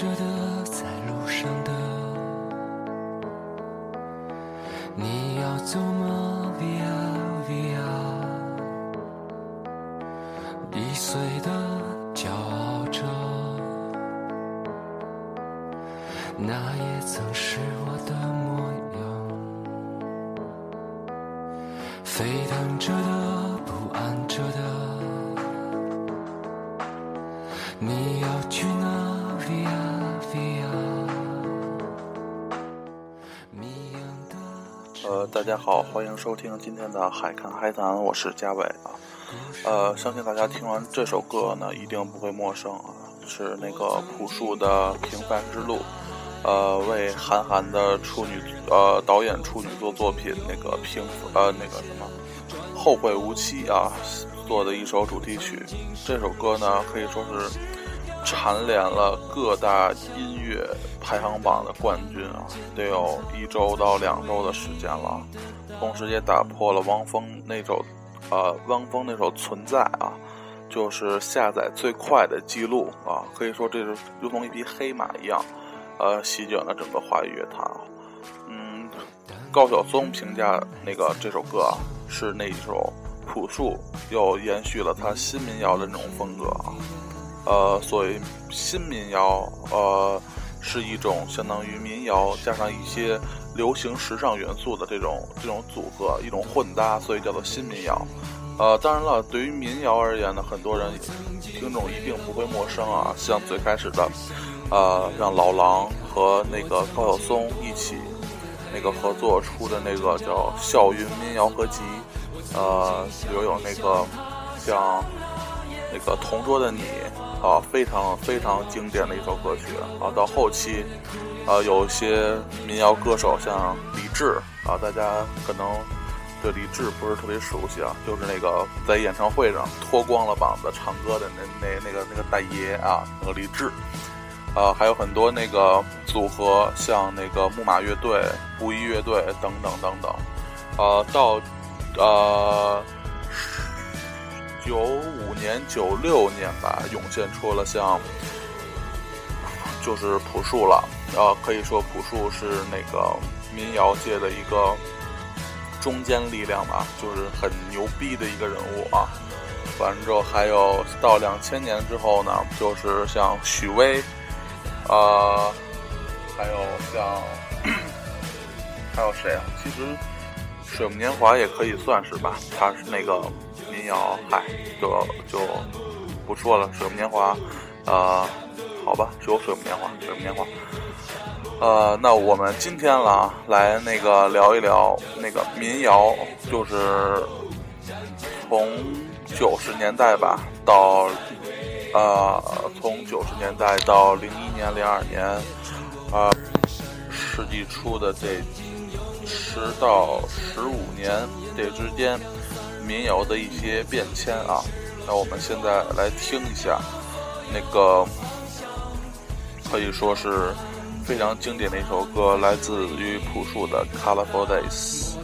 着的，大家好，欢迎收听今天的海看海谈，我是嘉伟啊。呃，相信大家听完这首歌呢，一定不会陌生啊，是那个朴树的《平凡之路》，呃，为韩寒的处女呃导演处女作作品那个平呃那个什么后会无期啊。做的一首主题曲，这首歌呢可以说是蝉联了各大音乐排行榜的冠军啊，得有一周到两周的时间了。同时也打破了汪峰那首，呃，汪峰那首《存在》啊，就是下载最快的记录啊。可以说这是如同一匹黑马一样，呃，席卷了整个华语乐坛啊。嗯，高晓松评价那个这首歌啊，是那一首。朴树又延续了他新民谣的那种风格啊，呃，所谓新民谣，呃，是一种相当于民谣加上一些流行时尚元素的这种这种组合，一种混搭，所以叫做新民谣。呃，当然了，对于民谣而言呢，很多人听众一定不会陌生啊，像最开始的，呃，让老狼和那个高晓松一起那个合作出的那个叫《笑云民谣合集》。呃，比如有那个像那个同桌的你啊，非常非常经典的一首歌曲啊。到后期，啊，有一些民谣歌手像李志啊，大家可能对李志不是特别熟悉啊，就是那个在演唱会上脱光了膀子唱歌的那那那个那个大爷啊，那个李志啊，还有很多那个组合，像那个木马乐队、布衣乐队等等等等，呃，到。呃，九五年、九六年吧，涌现出了像，就是朴树了。呃，可以说朴树是那个民谣界的一个中坚力量吧，就是很牛逼的一个人物啊。完之后，还有到两千年之后呢，就是像许巍，呃，还有像还有谁啊？其实。水木年华也可以算是吧，他是那个民谣，嗨，就就不说了。水木年华，呃，好吧，只有水木年华，水木年华。呃，那我们今天了，来那个聊一聊那个民谣，就是从九十年代吧，到呃，从九十年代到零一年、零二年，啊，世纪初的这。十到十五年这之间，民谣的一些变迁啊，那我们现在来听一下，那个可以说是非常经典的一首歌，来自于朴树的《Colorful Days》。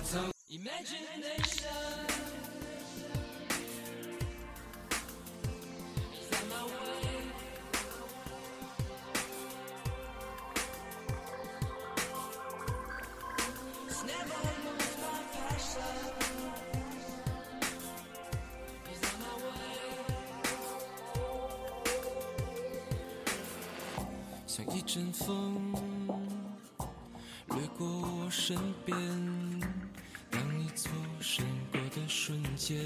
当你错身过的瞬间，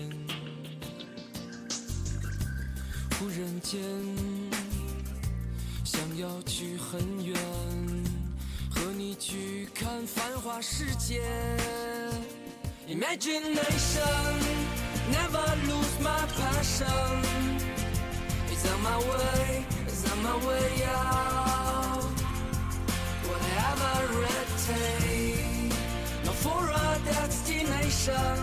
忽然间想要去很远，和你去看繁华世界。Imagination never lose my passion. It's on my way, it's on my way out. Not for a destination.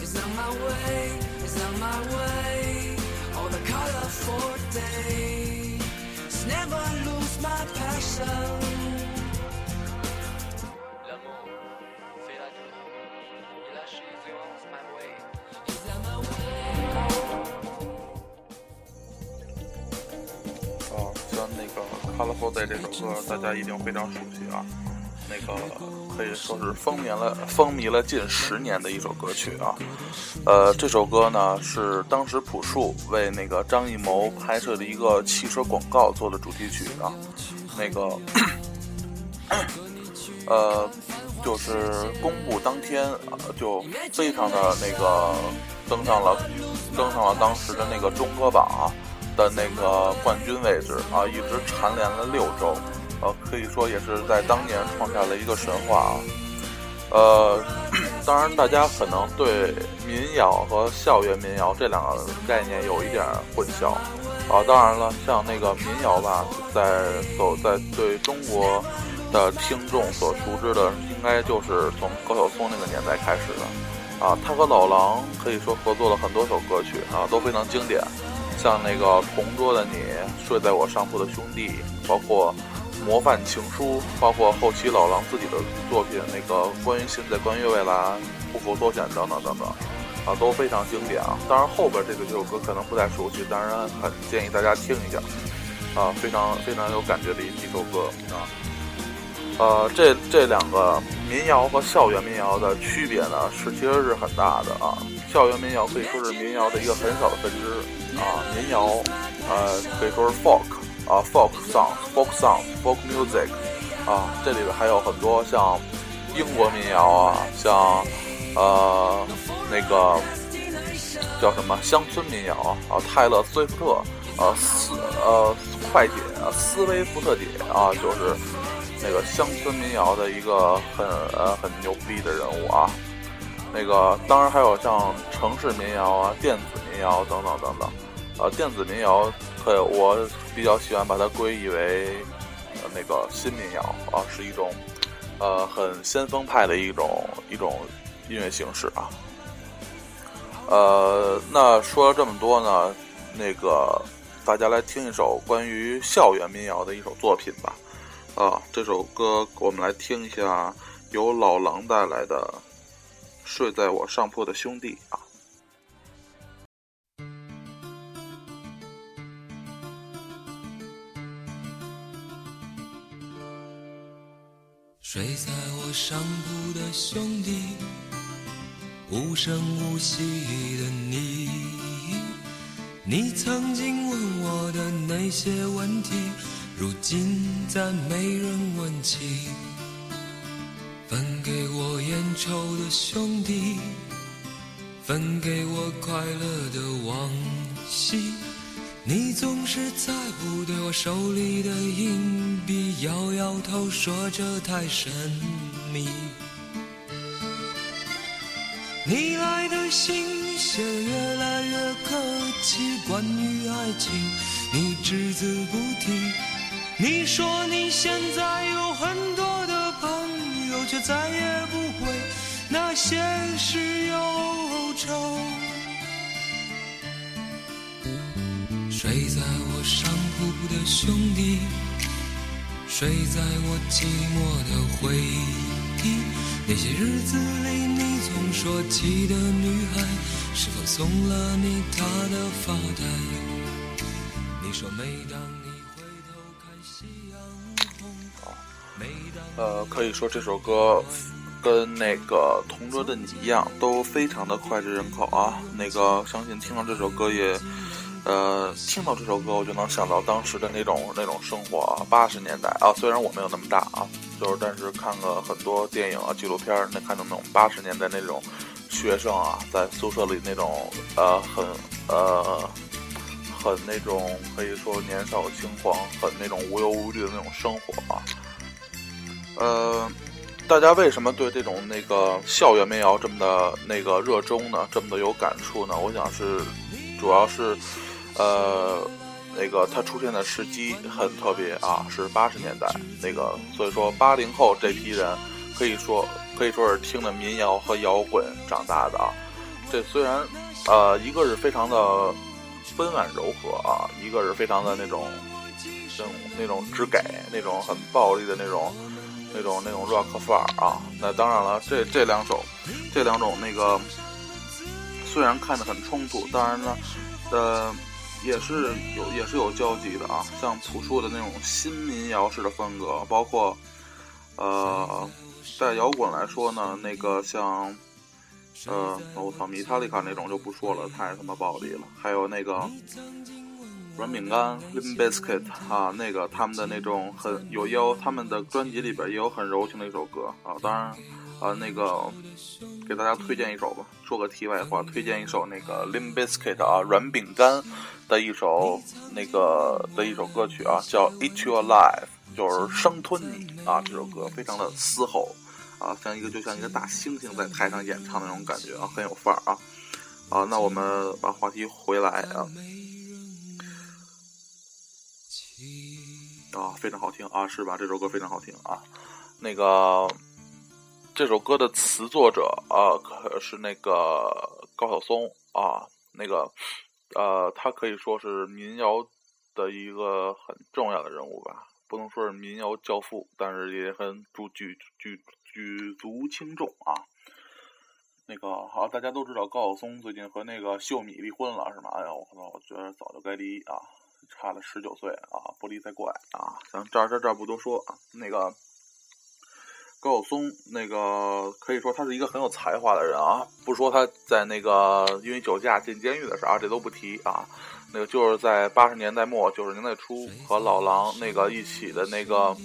It's on my way, it's on my way. On a colorful day. It's never lose my passion. Colorful Day》这首歌大家一定非常熟悉啊，那个可以说是风靡了风靡了近十年的一首歌曲啊。呃，这首歌呢是当时朴树为那个张艺谋拍摄的一个汽车广告做的主题曲啊。那个，呃，就是公布当天就非常的那个登上了登上了当时的那个中歌榜啊。的那个冠军位置啊，一直蝉联了六周，呃，可以说也是在当年创下了一个神话啊。呃，当然大家可能对民谣和校园民谣这两个概念有一点混淆啊。当然了，像那个民谣吧，在所在对中国的听众所熟知的，应该就是从高晓松那个年代开始的啊。他和老狼可以说合作了很多首歌曲啊，都非常经典。像那个同桌的你，睡在我上铺的兄弟，包括模范情书，包括后期老狼自己的作品，那个关于现在，关于未来，不负多选等等等等，啊，都非常经典啊。当然后边这个这首歌可能不太熟悉，当然很建议大家听一下，啊，非常非常有感觉的一一首歌啊。呃，这这两个民谣和校园民谣的区别呢，是其实是很大的啊。校园民谣可以说是民谣的一个很小的分支。啊，民谣，呃，可以说是 folk 啊，folk song，folk song，folk music，啊，这里边还有很多像英国民谣啊，像呃那个叫什么乡村民谣啊，泰勒·斯威夫特，呃斯呃快姐斯威夫特姐啊，就是那个乡村民谣的一个很呃很牛逼的人物啊。那个当然还有像城市民谣啊，电子。民谣等等等等，呃，电子民谣，可我比较喜欢把它归以为呃那个新民谣啊，是一种呃很先锋派的一种一种音乐形式啊。呃，那说了这么多呢，那个大家来听一首关于校园民谣的一首作品吧。啊，这首歌我们来听一下，由老狼带来的《睡在我上铺的兄弟》啊。睡在我上铺的兄弟，无声无息的你，你曾经问我的那些问题，如今再没人问起。分给我烟抽的兄弟，分给我快乐的往昔。你总是在不对我手里的硬币摇摇头，说这太神秘。你来的信写得越来越客气，关于爱情你只字不提。你说你现在有很多的朋友，却再也不回那些事睡在我上铺的兄弟，睡在我寂寞的回忆。那些日子里你总说起的女孩，是否送了你她的发带？你说每当你回头看夕阳红，每当呃，可以说这首歌跟那个同桌的你一样，都非常的脍炙人口啊。那个相信听到这首歌也。呃，听到这首歌，我就能想到当时的那种那种生活，八十年代啊。虽然我没有那么大啊，就是但是看了很多电影啊、纪录片，能看到那种八十年代那种学生啊，在宿舍里那种呃很呃很那种可以说年少轻狂、很那种无忧无虑的那种生活啊。呃，大家为什么对这种那个校园民谣这么的那个热衷呢？这么的有感触呢？我想是主要是。呃，那个它出现的时机很特别啊，是八十年代那个，所以说八零后这批人可以说可以说是听的民谣和摇滚长大的啊。这虽然呃，一个是非常的温婉柔和啊，一个是非常的那种那种那种直给那种很暴力的那种那种那种 rock 范儿啊。那当然了，这这两首这两种那个虽然看着很冲突，当然呢，呃。也是有也是有交集的啊，像朴树的那种新民谣式的风格，包括呃，在摇滚来说呢，那个像呃，我操，米塔利卡那种就不说了，太他妈暴力了。还有那个软饼干 （Lim Bizkit） 啊，那个他们的那种很有也有他们的专辑里边也有很柔情的一首歌啊，当然。啊，那个给大家推荐一首吧。说个题外话，推荐一首那个 Limp Bizkit 啊，软饼干的一首那个的一首歌曲啊，叫 Eat Your Life 就是生吞你啊。这首歌非常的嘶吼啊，像一个就像一个大猩猩在台上演唱的那种感觉啊，很有范儿啊。啊，那我们把话题回来啊。啊，非常好听啊，是吧？这首歌非常好听啊。那个。这首歌的词作者啊，可是那个高晓松啊，那个呃，他可以说是民谣的一个很重要的人物吧，不能说是民谣教父，但是也很举举举举足轻重啊。那个好，大家都知道高晓松最近和那个秀米离婚了，是吗？哎呀，我操，我觉得早就该离啊，差了十九岁啊，不离才怪啊。咱这儿这儿这儿不多说啊，那个。高晓松，那个可以说他是一个很有才华的人啊。不说他在那个因为酒驾进监狱的事啊，这都不提啊。那个就是在八十年代末九十年代初和老狼那个一起的那个，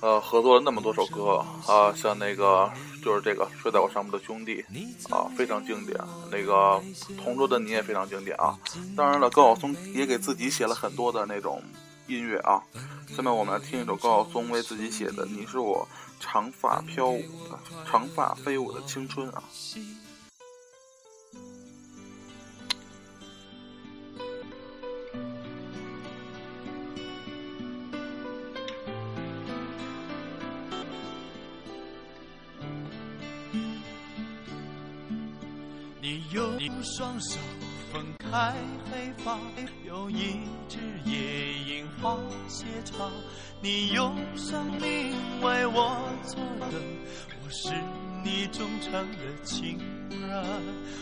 呃，合作了那么多首歌啊，像那个就是这个睡在我上铺的兄弟啊，非常经典。那个同桌的你也非常经典啊。当然了，高晓松也给自己写了很多的那种音乐啊。下面我们来听一首高晓松为自己写的《你是我》。长发飘舞的，长发飞舞的青春啊！你用双手分开黑发，有一只夜莺花写唱。你用生命为我作灯，我是你忠诚的情人。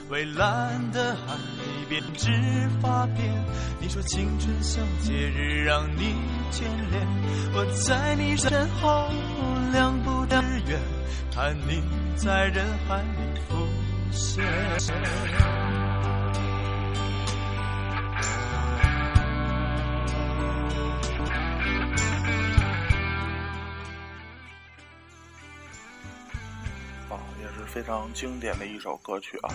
蔚蓝的海边，直发边，你说青春像节日让你眷恋。我在你身后两步之远，看你在人海里浮现。非常经典的一首歌曲啊，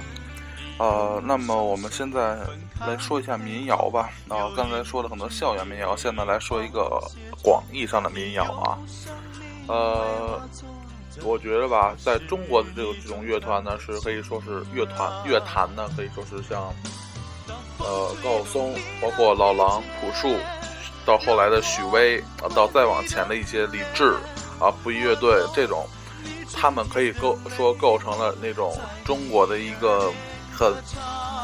呃，那么我们现在来说一下民谣吧。啊，刚才说了很多校园民谣，现在来说一个广义上的民谣啊。呃，我觉得吧，在中国的这个这种乐团呢，是可以说是乐团乐坛呢，可以说是像呃高晓松，包括老狼、朴树，到后来的许巍，啊，到再往前的一些李志啊，布衣乐队这种。他们可以构说构成了那种中国的一个很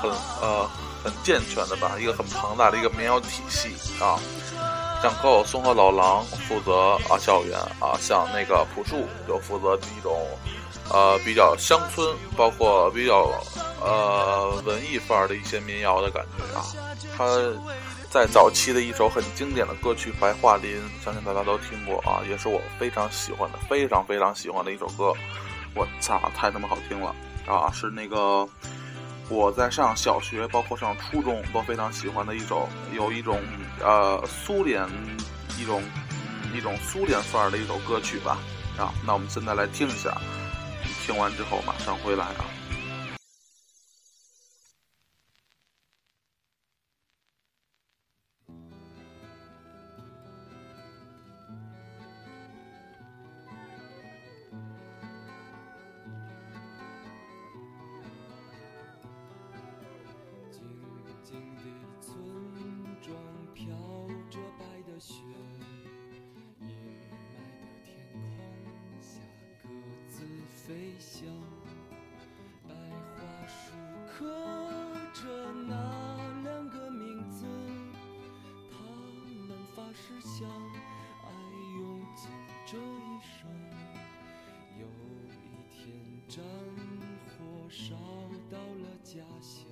很呃很健全的吧，一个很庞大的一个民谣体系啊。像高晓松和老狼负责啊校园啊，像那个朴树就负责一种呃比较乡村，包括比较呃文艺范儿的一些民谣的感觉啊。他。在早期的一首很经典的歌曲《白桦林》，相信大家都听过啊，也是我非常喜欢的、非常非常喜欢的一首歌。我操，太他妈好听了啊！是那个我在上小学，包括上初中都非常喜欢的一首，有一种呃苏联一种一种苏联范儿的一首歌曲吧。啊，那我们现在来听一下，听完之后马上回来啊。像白桦树刻着那两个名字他们发誓相爱用尽这一生。有一天战火烧到了家乡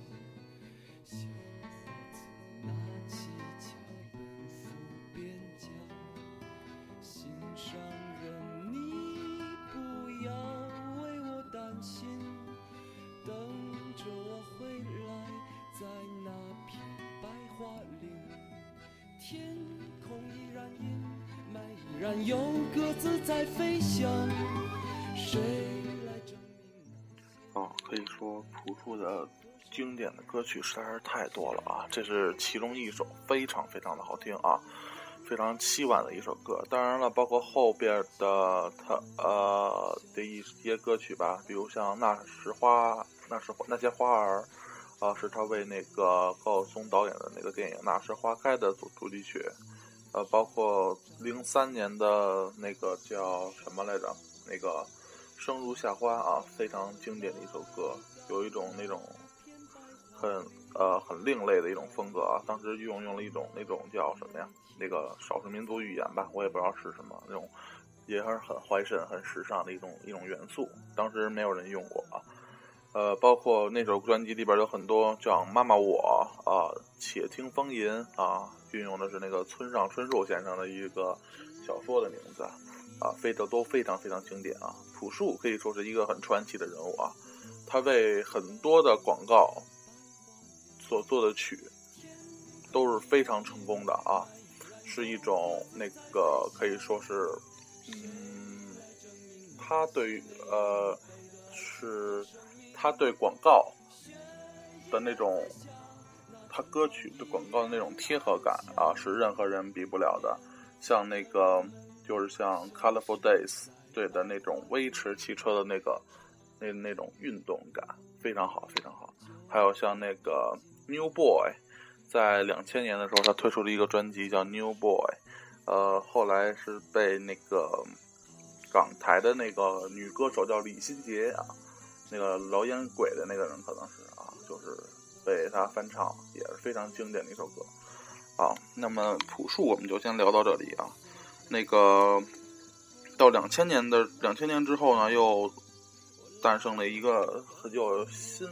心，等着我回来，在那片白桦林，天空依然阴霾，依然有鸽子在飞翔，谁来证明那些？哦，可以说朴树的经典的歌曲实在是太多了啊，这是其中一首，非常非常的好听啊，非常凄婉的一首歌。当然了，包括后边的他呃的一些歌曲吧，比如像那时花，那时花那些花儿，啊，是他为那个高晓松导演的那个电影《那时花开》的主主题曲。呃，包括零三年的那个叫什么来着？那个《生如夏花》啊，非常经典的一首歌，有一种那种很呃很另类的一种风格啊。当时运用了一种那种叫什么呀？那个少数民族语言吧，我也不知道是什么那种，也是很怀深、很时尚的一种一种元素。当时没有人用过啊。呃，包括那首专辑里边有很多叫《妈妈我》啊，《且听风吟》啊，运用的是那个村上春树先生的一个小说的名字啊，非常都非常非常经典啊。朴树可以说是一个很传奇的人物啊，他为很多的广告所做的曲都是非常成功的啊，是一种那个可以说是，嗯，他对于呃是。他对广告的那种，他歌曲对广告的那种贴合感啊，是任何人比不了的。像那个，就是像 Colorful Days 对的那种威驰汽车的那个那那种运动感，非常好，非常好。还有像那个 New Boy，在两千年的时候，他推出了一个专辑叫 New Boy，呃，后来是被那个港台的那个女歌手叫李心洁啊。那个老烟鬼的那个人可能是啊，就是被他翻唱，也是非常经典的一首歌啊。那么朴树我们就先聊到这里啊。那个到两千年的两千年之后呢，又诞生了一个就新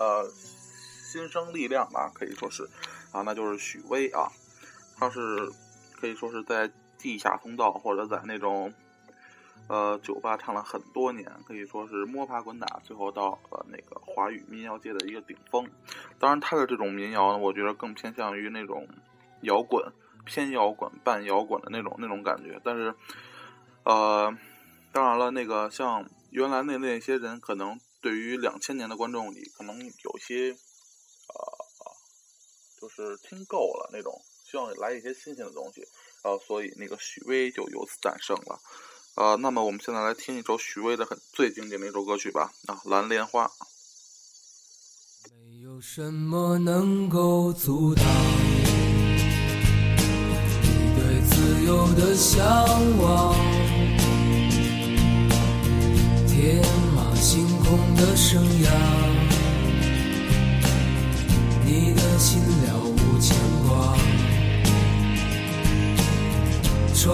呃新生力量吧，可以说是啊，那就是许巍啊。他是可以说是在地下通道或者在那种。呃，酒吧唱了很多年，可以说是摸爬滚打，最后到了那个华语民谣界的一个顶峰。当然，他的这种民谣呢，我觉得更偏向于那种摇滚、偏摇滚、半摇滚的那种那种感觉。但是，呃，当然了，那个像原来那那些人，可能对于两千年的观众里，可能有些，就是听够了那种，希望来一些新鲜的东西。呃，所以那个许巍就由此诞生了。呃，那么我们现在来听一首许巍的很最经典的一首歌曲吧，啊，《蓝莲花》。没有什么能够阻挡你对自由的向往，天马行空的生涯，你的心了无牵挂。穿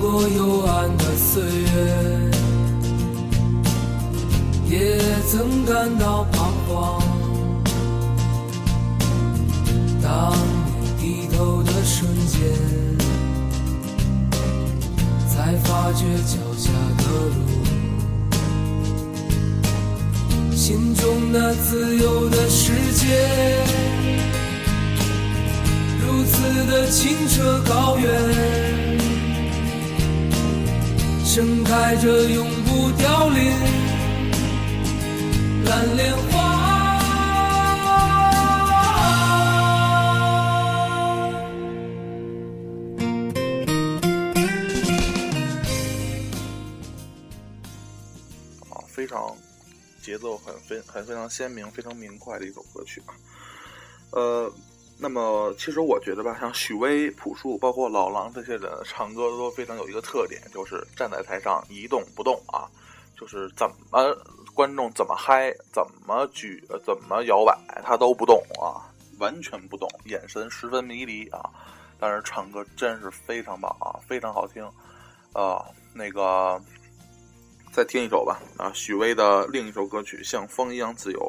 过幽暗的岁月，也曾感到彷徨。当你低头的瞬间，才发觉脚下的路，心中那自由的世界，的清澈高原。盛开着永不凋零蓝莲花。啊，非常节奏很非很非常鲜明、非常明快的一首歌曲啊，呃。那么，其实我觉得吧，像许巍、朴树，包括老狼这些人唱歌都非常有一个特点，就是站在台上一动不动啊，就是怎么观众怎么嗨，怎么举，怎么摇摆，他都不动啊，完全不动，眼神十分迷离啊。但是唱歌真是非常棒啊，非常好听啊。那个，再听一首吧啊，许巍的另一首歌曲《像风一样自由》。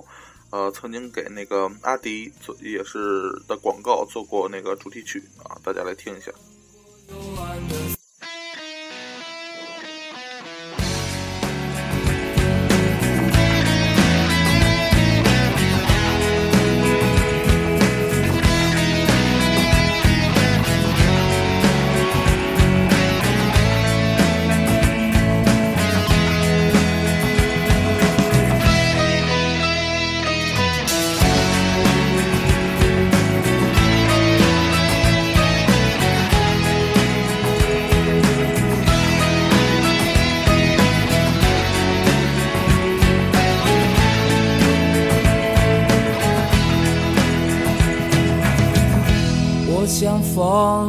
呃，曾经给那个阿迪做也是的广告做过那个主题曲啊，大家来听一下。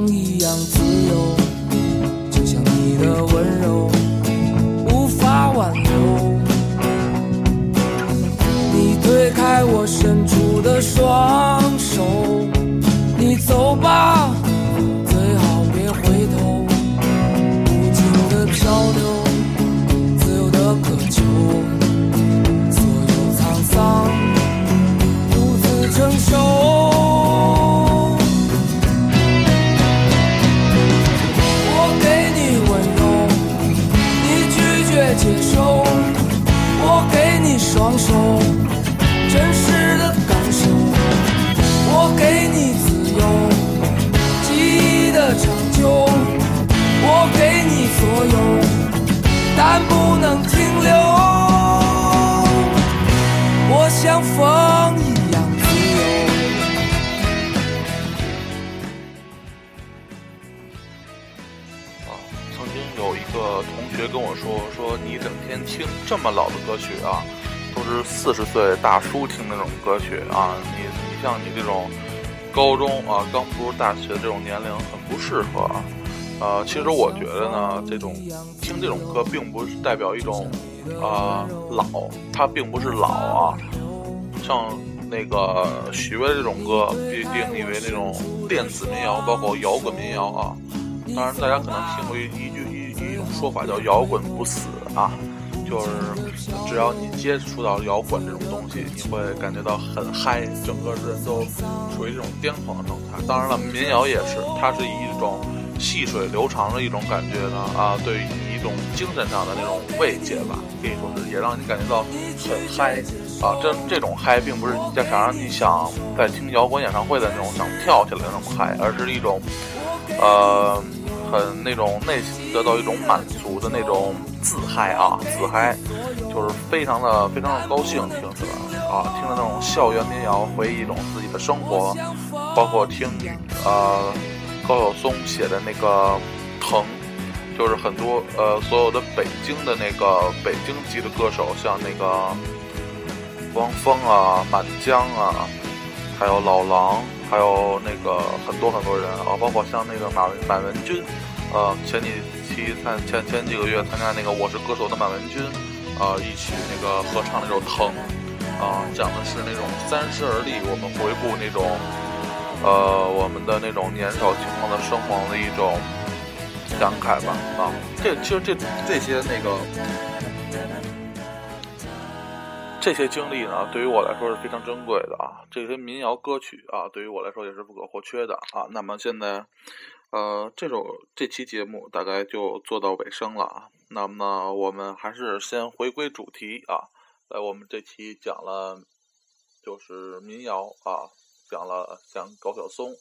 风一学跟我说，说你整天听这么老的歌曲啊，都是四十岁大叔听那种歌曲啊，你你像你这种高中啊刚步入大学这种年龄很不适合啊。呃，其实我觉得呢，这种听这种歌并不是代表一种啊、老，它并不是老啊，像那个许巍这种歌被定义为那种电子民谣，包括摇滚民谣啊。当然，大家可能听过一一句一一种说法叫“摇滚不死”啊，就是只要你接触到摇滚这种东西，你会感觉到很嗨，整个人都处于这种癫狂的状态。当然了，民谣也是，它是以一种细水流长的一种感觉呢啊，对于你一种精神上的那种慰藉吧，可以说是也让你感觉到很嗨啊。这这种嗨并不是想让你想在听摇滚演唱会的那种想跳起来那种嗨，而是一种呃很那种内心得到一种满足的那种自嗨啊，自嗨，就是非常的非常的高兴，听起来啊，听着那种校园民谣，回忆一种自己的生活，包括听呃高晓松写的那个《疼》，就是很多呃所有的北京的那个北京籍的歌手，像那个汪峰啊、满江啊，还有老狼，还有那个很多很多人啊，包括像那个马文满文军，呃，前几期参前前几个月参加那个《我是歌手》的满文军，啊、一起那个合唱那首《疼》，啊、讲的是那种三十而立，我们回顾那种，呃，我们的那种年少轻狂的生活的一种感慨吧，啊，这其实这这些那个。这些经历呢，对于我来说是非常珍贵的啊。这些民谣歌曲啊，对于我来说也是不可或缺的啊。那么现在，呃，这首这期节目大概就做到尾声了啊。那么我们还是先回归主题啊。来，我们这期讲了就是民谣啊，讲了像高晓松，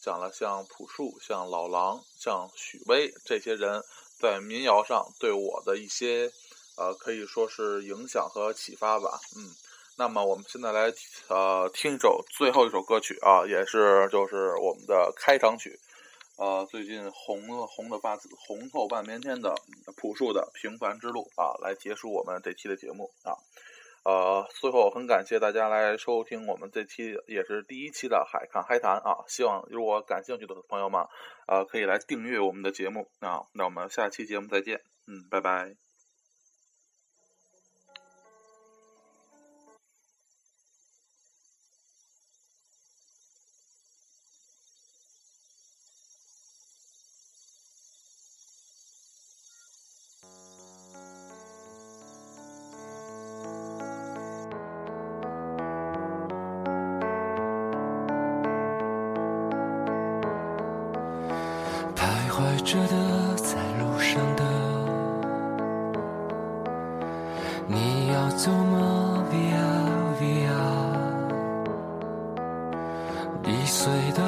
讲了像朴树、像老狼、像许巍这些人在民谣上对我的一些。呃，可以说是影响和启发吧，嗯，那么我们现在来呃听一首最后一首歌曲啊，也是就是我们的开场曲，呃，最近红了红的发紫，红透半边天的朴树的《平凡之路》啊，来结束我们这期的节目啊，呃，最后很感谢大家来收听我们这期也是第一期的海看嗨谈啊，希望如果感兴趣的朋友们啊，可以来订阅我们的节目啊，那我们下期节目再见，嗯，拜拜。着的，在路上的，你要走吗？Via Via，易碎的，